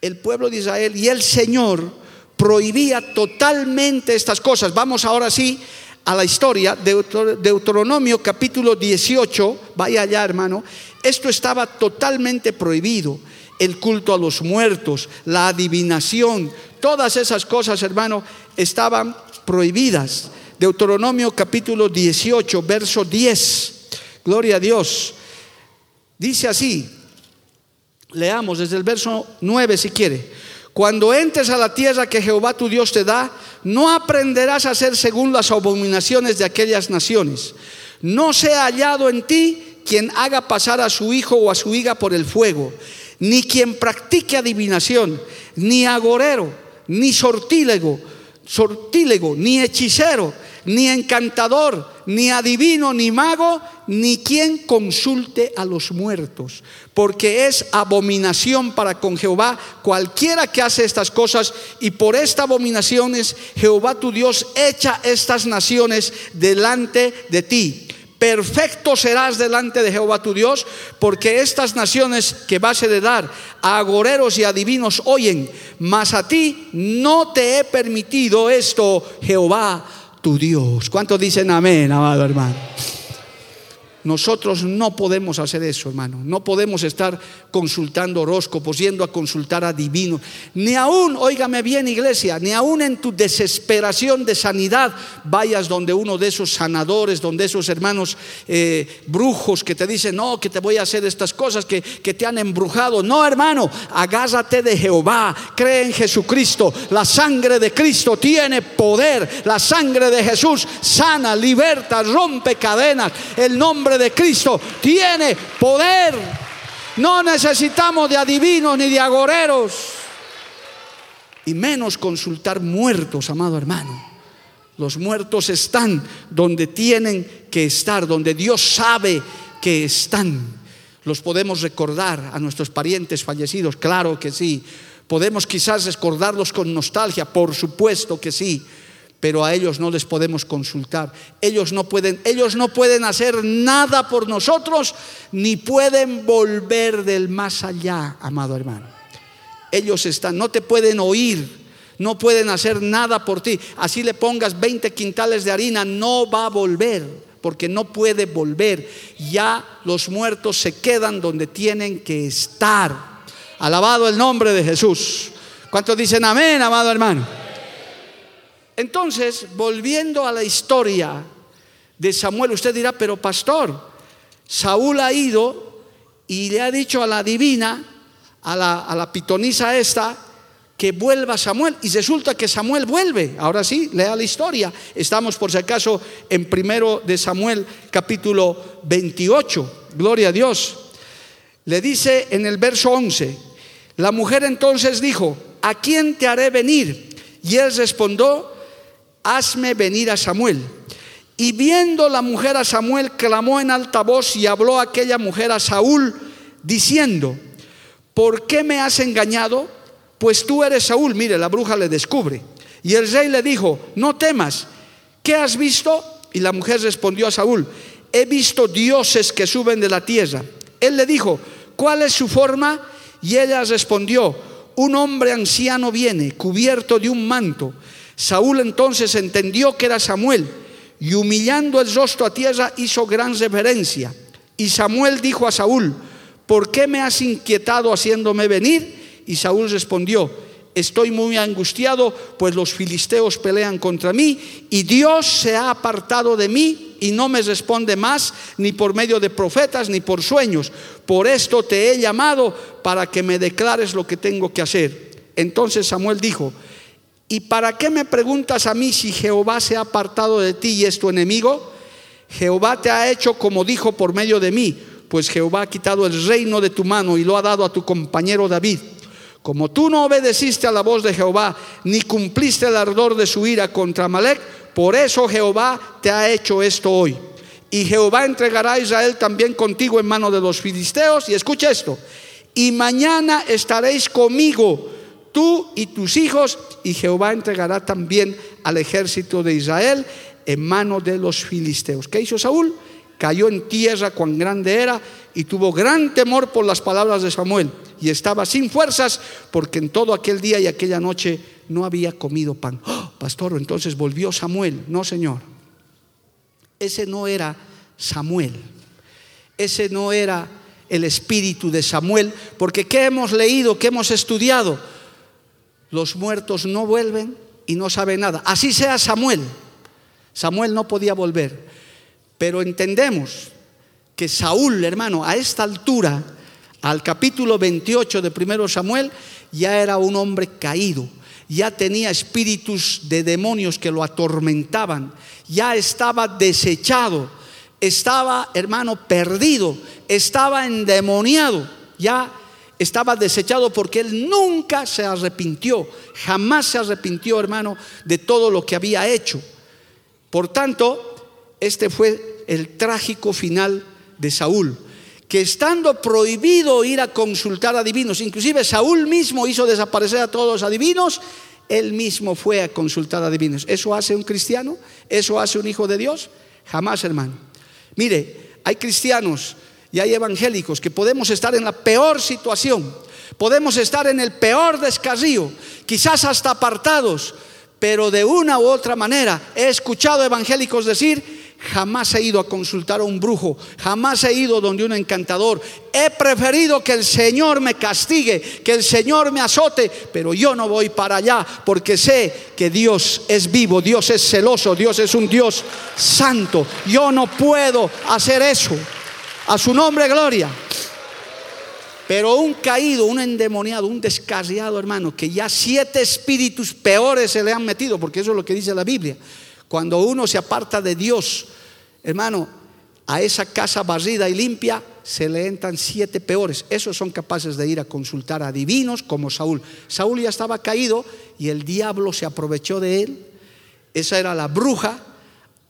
el pueblo de Israel y el Señor prohibía totalmente estas cosas. Vamos ahora sí a la historia, de Deuteronomio capítulo 18, vaya allá hermano, esto estaba totalmente prohibido, el culto a los muertos, la adivinación, todas esas cosas hermano estaban prohibidas. Deuteronomio capítulo 18, verso 10, gloria a Dios, dice así, leamos desde el verso 9 si quiere. Cuando entres a la tierra que Jehová tu Dios te da, no aprenderás a hacer según las abominaciones de aquellas naciones. No sea hallado en ti quien haga pasar a su hijo o a su hija por el fuego, ni quien practique adivinación, ni agorero, ni sortílego, sortílego, ni hechicero, ni encantador, ni adivino, ni mago, ni quien consulte a los muertos, porque es abominación para con Jehová cualquiera que hace estas cosas, y por esta abominación es Jehová tu Dios echa estas naciones delante de ti. Perfecto serás delante de Jehová tu Dios, porque estas naciones que vas a heredar a agoreros y adivinos oyen, mas a ti no te he permitido esto, Jehová tu Dios. ¿Cuántos dicen amén, amado hermano? Nosotros no podemos hacer eso, hermano. No podemos estar consultando horóscopos, yendo a consultar a divinos. Ni aún, óigame bien, iglesia, ni aún en tu desesperación de sanidad vayas donde uno de esos sanadores, donde esos hermanos eh, brujos que te dicen, no, que te voy a hacer estas cosas, que, que te han embrujado. No, hermano, agárrate de Jehová, cree en Jesucristo. La sangre de Cristo tiene poder. La sangre de Jesús sana, liberta, rompe cadenas. El nombre de Cristo tiene poder. No necesitamos de adivinos ni de agoreros. Y menos consultar muertos, amado hermano. Los muertos están donde tienen que estar, donde Dios sabe que están. Los podemos recordar a nuestros parientes fallecidos, claro que sí. Podemos quizás recordarlos con nostalgia, por supuesto que sí pero a ellos no les podemos consultar. Ellos no pueden, ellos no pueden hacer nada por nosotros ni pueden volver del más allá, amado hermano. Ellos están, no te pueden oír, no pueden hacer nada por ti. Así le pongas 20 quintales de harina, no va a volver, porque no puede volver. Ya los muertos se quedan donde tienen que estar. Alabado el nombre de Jesús. ¿Cuántos dicen amén, amado hermano? Entonces, volviendo a la historia de Samuel, usted dirá, pero pastor, Saúl ha ido y le ha dicho a la divina, a la, pitonisa esta, que vuelva Samuel. Y resulta que Samuel vuelve. Ahora sí, lea la historia. Estamos por si acaso en primero de Samuel capítulo 28. Gloria a Dios. Le dice en el verso 11, la mujer entonces dijo, ¿a quién te haré venir? Y él respondió, hazme venir a Samuel. Y viendo la mujer a Samuel, clamó en alta voz y habló aquella mujer a Saúl, diciendo, ¿por qué me has engañado? Pues tú eres Saúl. Mire, la bruja le descubre. Y el rey le dijo, no temas, ¿qué has visto? Y la mujer respondió a Saúl, he visto dioses que suben de la tierra. Él le dijo, ¿cuál es su forma? Y ella respondió, un hombre anciano viene, cubierto de un manto Saúl entonces entendió que era Samuel y humillando el rostro a tierra hizo gran reverencia. Y Samuel dijo a Saúl, ¿por qué me has inquietado haciéndome venir? Y Saúl respondió, estoy muy angustiado, pues los filisteos pelean contra mí y Dios se ha apartado de mí y no me responde más ni por medio de profetas ni por sueños. Por esto te he llamado para que me declares lo que tengo que hacer. Entonces Samuel dijo, ¿y para qué me preguntas a mí si Jehová se ha apartado de ti y es tu enemigo? Jehová te ha hecho como dijo por medio de mí, pues Jehová ha quitado el reino de tu mano y lo ha dado a tu compañero David. Como tú no obedeciste a la voz de Jehová, ni cumpliste el ardor de su ira contra Amalek, por eso Jehová te ha hecho esto hoy. Y Jehová entregará a Israel también contigo en mano de los filisteos. Y escucha esto. Y mañana estaréis conmigo, tú y tus hijos, y Jehová entregará también al ejército de Israel en mano de los filisteos. ¿Qué hizo Saúl? Cayó en tierra cuán grande era y tuvo gran temor por las palabras de Samuel y estaba sin fuerzas porque en todo aquel día y aquella noche no había comido pan. ¡Oh, pastor, entonces volvió Samuel. No, Señor. Ese no era Samuel. Ese no era el espíritu de Samuel, porque ¿qué hemos leído, qué hemos estudiado? Los muertos no vuelven y no saben nada. Así sea Samuel. Samuel no podía volver. Pero entendemos que Saúl, hermano, a esta altura, al capítulo 28 de primero Samuel, ya era un hombre caído, ya tenía espíritus de demonios que lo atormentaban, ya estaba desechado, estaba, hermano, perdido, estaba endemoniado, ya estaba desechado porque él nunca se arrepintió, jamás se arrepintió, hermano, de todo lo que había hecho. Por tanto, este fue el trágico final de Saúl que estando prohibido ir a consultar a divinos, inclusive Saúl mismo hizo desaparecer a todos los adivinos, él mismo fue a consultar a divinos. ¿Eso hace un cristiano? ¿Eso hace un hijo de Dios? Jamás, hermano. Mire, hay cristianos y hay evangélicos que podemos estar en la peor situación, podemos estar en el peor descarrío, quizás hasta apartados, pero de una u otra manera he escuchado evangélicos decir, Jamás he ido a consultar a un brujo, jamás he ido donde un encantador. He preferido que el Señor me castigue, que el Señor me azote, pero yo no voy para allá porque sé que Dios es vivo, Dios es celoso, Dios es un Dios santo. Yo no puedo hacer eso. A su nombre, gloria. Pero un caído, un endemoniado, un descarriado hermano, que ya siete espíritus peores se le han metido, porque eso es lo que dice la Biblia. Cuando uno se aparta de Dios, hermano, a esa casa barrida y limpia se le entran siete peores. Esos son capaces de ir a consultar a divinos como Saúl. Saúl ya estaba caído y el diablo se aprovechó de él. Esa era la bruja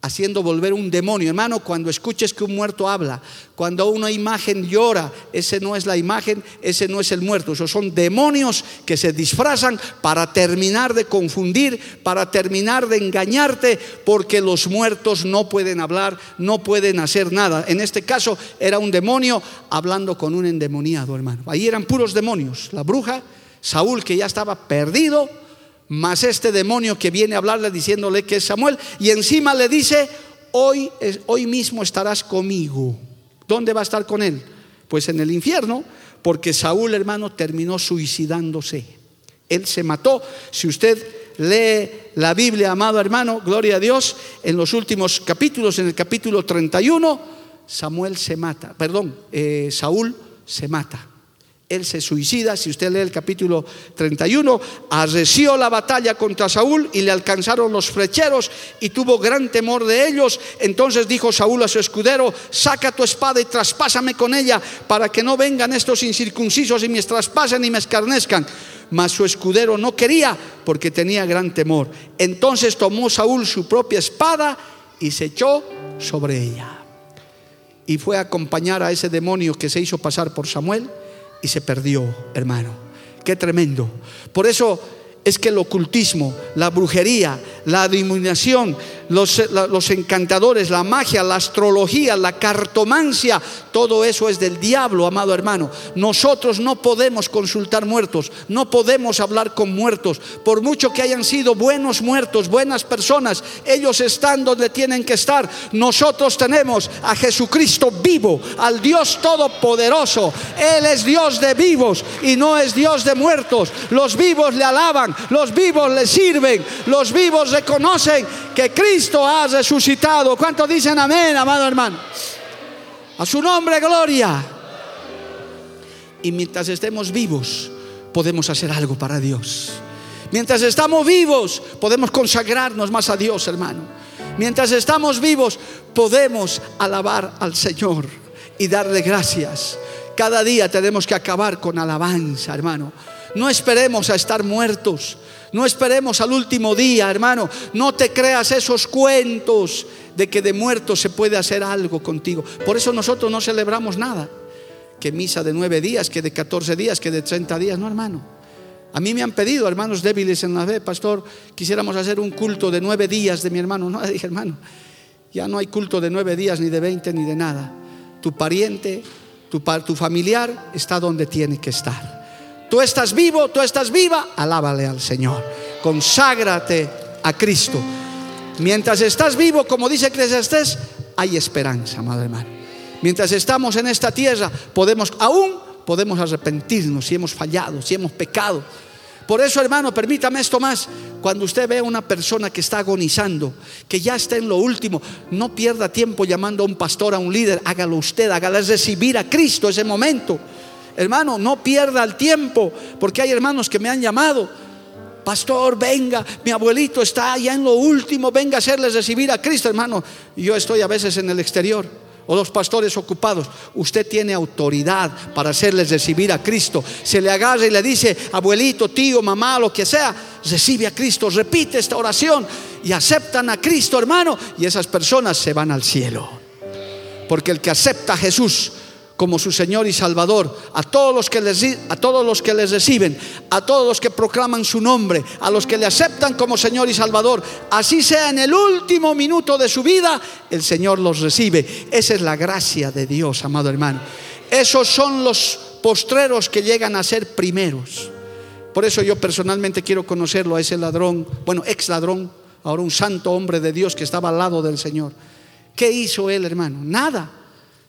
haciendo volver un demonio. Hermano, cuando escuches que un muerto habla, cuando una imagen llora, ese no es la imagen, ese no es el muerto. Esos son demonios que se disfrazan para terminar de confundir, para terminar de engañarte, porque los muertos no pueden hablar, no pueden hacer nada. En este caso era un demonio hablando con un endemoniado, hermano. Ahí eran puros demonios. La bruja, Saúl que ya estaba perdido, más este demonio que viene a hablarle diciéndole que es Samuel y encima le dice, hoy, hoy mismo estarás conmigo. ¿Dónde va a estar con él? Pues en el infierno, porque Saúl hermano terminó suicidándose. Él se mató. Si usted lee la Biblia, amado hermano, gloria a Dios, en los últimos capítulos, en el capítulo 31, Samuel se mata, perdón, eh, Saúl se mata él se suicida, si usted lee el capítulo 31, arreció la batalla contra Saúl y le alcanzaron los flecheros y tuvo gran temor de ellos. Entonces dijo Saúl a su escudero, saca tu espada y traspásame con ella para que no vengan estos incircuncisos y me traspasen y me escarnezcan. Mas su escudero no quería porque tenía gran temor. Entonces tomó Saúl su propia espada y se echó sobre ella. Y fue a acompañar a ese demonio que se hizo pasar por Samuel y se perdió, hermano. Qué tremendo. Por eso es que el ocultismo, la brujería, la adivinación, los, encantadores, la magia, la astrología, la cartomancia, todo eso es del diablo, amado hermano. Nosotros no podemos consultar muertos, no podemos hablar con muertos, por mucho que hayan sido buenos muertos, buenas personas, ellos están donde tienen que estar. Nosotros tenemos a Jesucristo vivo, al Dios todopoderoso. Él es Dios de vivos y no es Dios de muertos. Los vivos le alaban, los vivos le sirven, los vivos reconocen que Cristo Cristo ha resucitado. ¿Cuántos dicen amén, amado hermano? A su nombre, gloria. Y mientras estemos vivos, podemos hacer algo para Dios. Mientras estamos vivos, podemos consagrarnos más a Dios, hermano. Mientras estamos vivos, podemos alabar al Señor y darle gracias. Cada día tenemos que acabar con alabanza, hermano. No esperemos a estar muertos. No esperemos al último día, hermano. No te creas esos cuentos de que de muertos se puede hacer algo contigo. Por eso nosotros no celebramos nada. Que misa de nueve días, que de catorce días, que de treinta días. No, hermano. A mí me han pedido, hermanos débiles en la fe, pastor, quisiéramos hacer un culto de nueve días de mi hermano. No, dije, hermano, ya no hay culto de nueve días, ni de veinte, ni de nada. Tu pariente, tu, tu familiar está donde tiene que estar. Tú estás vivo, tú estás viva, alábale al Señor. Conságrate a Cristo. Mientras estás vivo, como dice Eclesiastés, hay esperanza, amado hermano. Mientras estamos en esta tierra, podemos aún podemos arrepentirnos si hemos fallado, si hemos pecado. Por eso, hermano, permítame esto más. Cuando usted ve a una persona que está agonizando, que ya está en lo último, no pierda tiempo llamando a un pastor, a un líder. Hágalo usted, hágale recibir a Cristo ese momento. Hermano, no pierda el tiempo, porque hay hermanos que me han llamado. Pastor, venga, mi abuelito está allá en lo último, venga a hacerles recibir a Cristo, hermano. Yo estoy a veces en el exterior, o los pastores ocupados. Usted tiene autoridad para hacerles recibir a Cristo. Se le agarra y le dice, abuelito, tío, mamá, lo que sea, recibe a Cristo, repite esta oración y aceptan a Cristo, hermano, y esas personas se van al cielo. Porque el que acepta a Jesús como su Señor y Salvador, a todos los que les, a todos los que les reciben, a todos los que proclaman su nombre, a los que le aceptan como Señor y Salvador, así sea en el último minuto de su vida, el Señor los recibe. Esa es la gracia de Dios, amado hermano. Esos son los postreros que llegan a ser primeros. Por eso yo personalmente quiero conocerlo a ese ladrón, bueno, ex ladrón, ahora un santo hombre de Dios que estaba al lado del Señor. ¿Qué hizo él, hermano? Nada.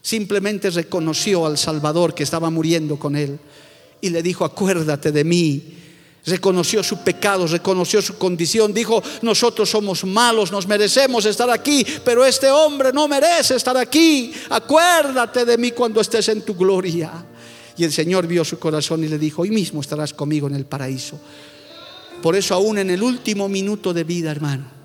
Simplemente reconoció al Salvador que estaba muriendo con él y le dijo, acuérdate de mí. Reconoció su pecado, reconoció su condición, dijo, nosotros somos malos, nos merecemos estar aquí, pero este hombre no merece estar aquí. Acuérdate de mí cuando estés en tu gloria. Y el Señor vio su corazón y le dijo, hoy mismo estarás conmigo en el paraíso. Por eso aún en el último minuto de vida, hermano,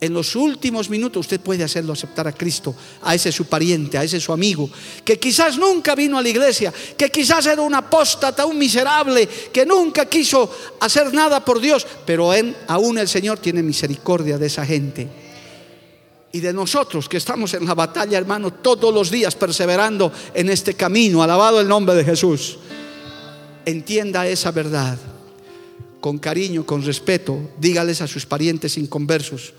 en los últimos minutos usted puede hacerlo aceptar a Cristo, a ese su pariente, a ese su amigo, que quizás nunca vino a la iglesia, que quizás era un apóstata, un miserable, que nunca quiso hacer nada por Dios, pero aún el Señor tiene misericordia de esa gente. Y de nosotros que estamos en la batalla, hermano, todos los días perseverando en este camino, alabado el nombre de Jesús. Entienda esa verdad con cariño, con respeto, dígales a sus parientes inconversos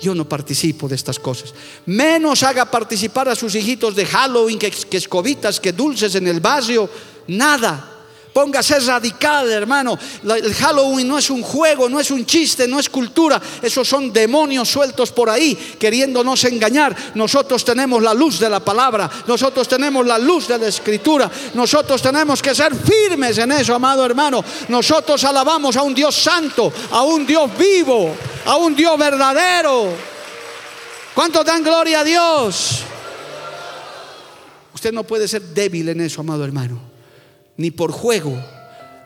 yo no participo de estas cosas. Menos haga participar a sus hijitos de Halloween que, escobitas, que dulces en el barrio. Nada. Póngase radical, hermano. El Halloween no es un juego, no es un chiste, no es cultura. Esos son demonios sueltos por ahí, queriéndonos engañar. Nosotros tenemos la luz de la palabra, nosotros tenemos la luz de la escritura. Nosotros tenemos que ser firmes en eso, amado hermano. Nosotros alabamos a un Dios santo, a un Dios vivo, a un Dios verdadero. ¿Cuánto dan gloria a Dios? Usted no puede ser débil en eso, amado hermano ni por juego.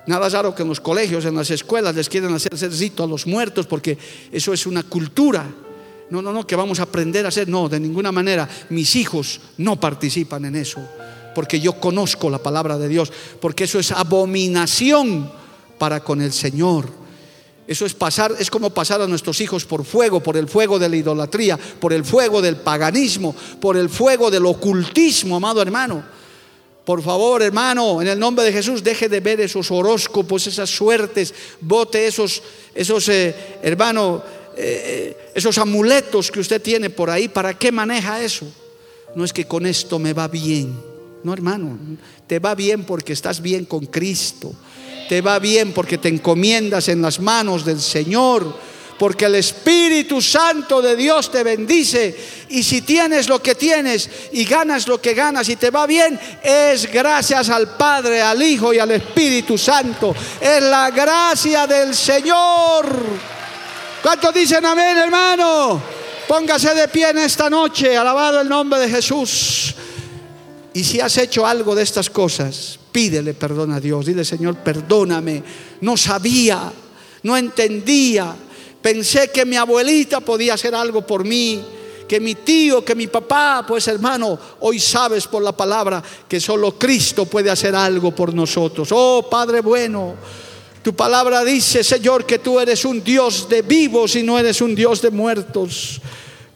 Nada raro que en los colegios, en las escuelas les quieren hacer rito a los muertos porque eso es una cultura. No, no, no, que vamos a aprender a hacer. No, de ninguna manera. Mis hijos no participan en eso porque yo conozco la palabra de Dios, porque eso es abominación para con el Señor. Eso es pasar, es como pasar a nuestros hijos por fuego, por el fuego de la idolatría, por el fuego del paganismo, por el fuego del ocultismo, amado hermano. Por favor, hermano, en el nombre de Jesús, deje de ver esos horóscopos, esas suertes, bote esos, esos eh, hermano, eh, eh, esos amuletos que usted tiene por ahí. ¿Para qué maneja eso? No es que con esto me va bien. No, hermano, te va bien porque estás bien con Cristo. Te va bien porque te encomiendas en las manos del Señor porque el Espíritu Santo de Dios te bendice. Y si tienes lo que tienes y ganas lo que ganas y te va bien, es gracias al Padre, al Hijo y al Espíritu Santo. Es la gracia del Señor. ¿Cuántos dicen amén, hermano? Póngase de pie en esta noche, alabado el nombre de Jesús. Y si has hecho algo de estas cosas, pídele perdón a Dios. Dile, Señor, perdóname. No sabía, no entendía. Pensé que mi abuelita podía hacer algo por mí, que mi tío, que mi papá. Pues hermano, hoy sabes por la palabra que solo Cristo puede hacer algo por nosotros. Oh Padre bueno. Tu palabra dice, Señor, que tú eres un Dios de vivos y no eres un Dios de muertos.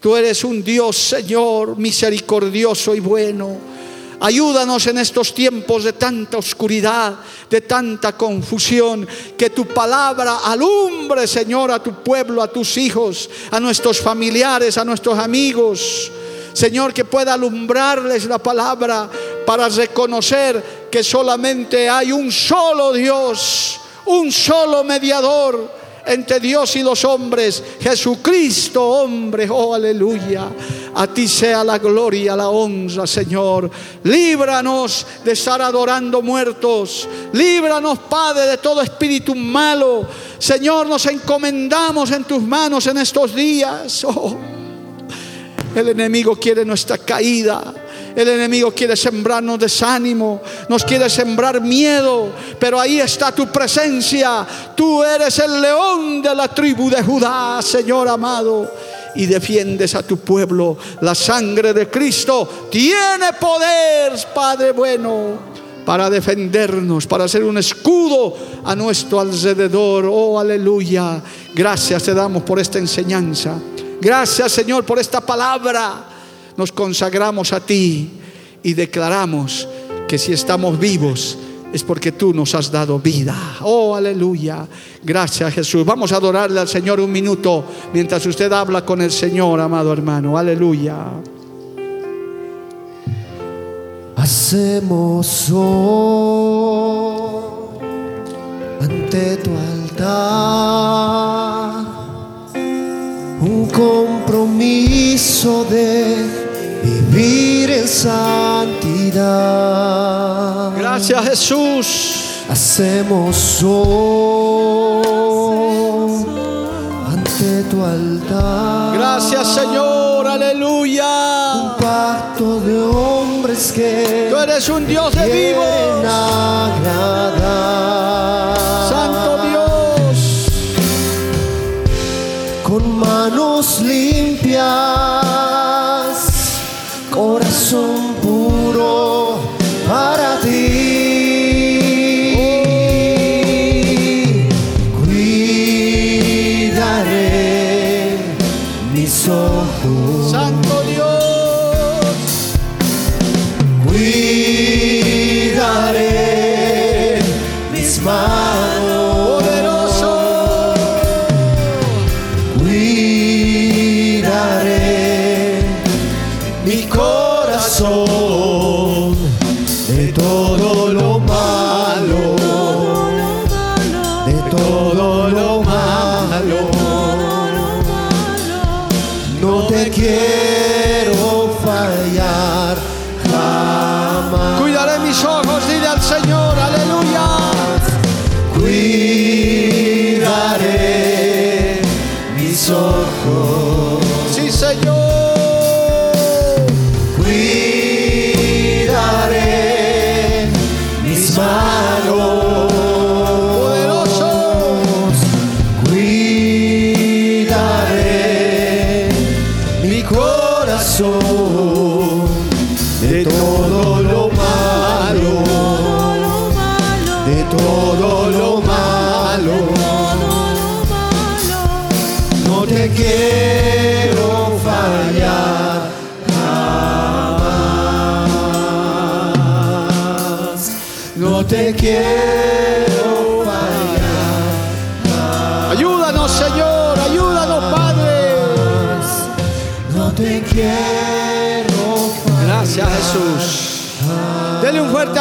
Tú eres un Dios, Señor, misericordioso y bueno. Ayúdanos en estos tiempos de tanta oscuridad, de tanta confusión, que tu palabra alumbre, Señor, a tu pueblo, a tus hijos, a nuestros familiares, a nuestros amigos. Señor, que pueda alumbrarles la palabra para reconocer que solamente hay un solo Dios un solo mediador entre Dios y los hombres, Jesucristo hombre, oh aleluya. A ti sea la gloria, la honra, Señor. Líbranos de estar adorando muertos. Líbranos, Padre, de todo espíritu malo. Señor, nos encomendamos en tus manos en estos días. Oh, el enemigo quiere nuestra caída. El enemigo quiere sembrarnos desánimo, nos quiere sembrar miedo, pero ahí está tu presencia. Tú eres el león de la tribu de Judá, Señor amado y defiendes a tu pueblo. La sangre de Cristo tiene poder, Padre bueno, para defendernos, para ser un escudo a nuestro alrededor. Oh, aleluya. Gracias te damos por esta enseñanza. Gracias, Señor, por esta palabra nos consagramos a ti y declaramos que si estamos vivos es porque tú nos has dado vida. Oh, aleluya. Gracias Jesús. Vamos a adorarle al Señor un minuto mientras usted habla con el Señor, amado hermano. Aleluya. Hacemos hoy ante tu altar un compromiso de vivir en santidad. Gracias Jesús. Hacemos hoy ante tu altar. Gracias Señor, aleluya. Un pacto de hombres que tú eres un Dios de vivos. Santo manos limpias mis ojos. Sí, Señor.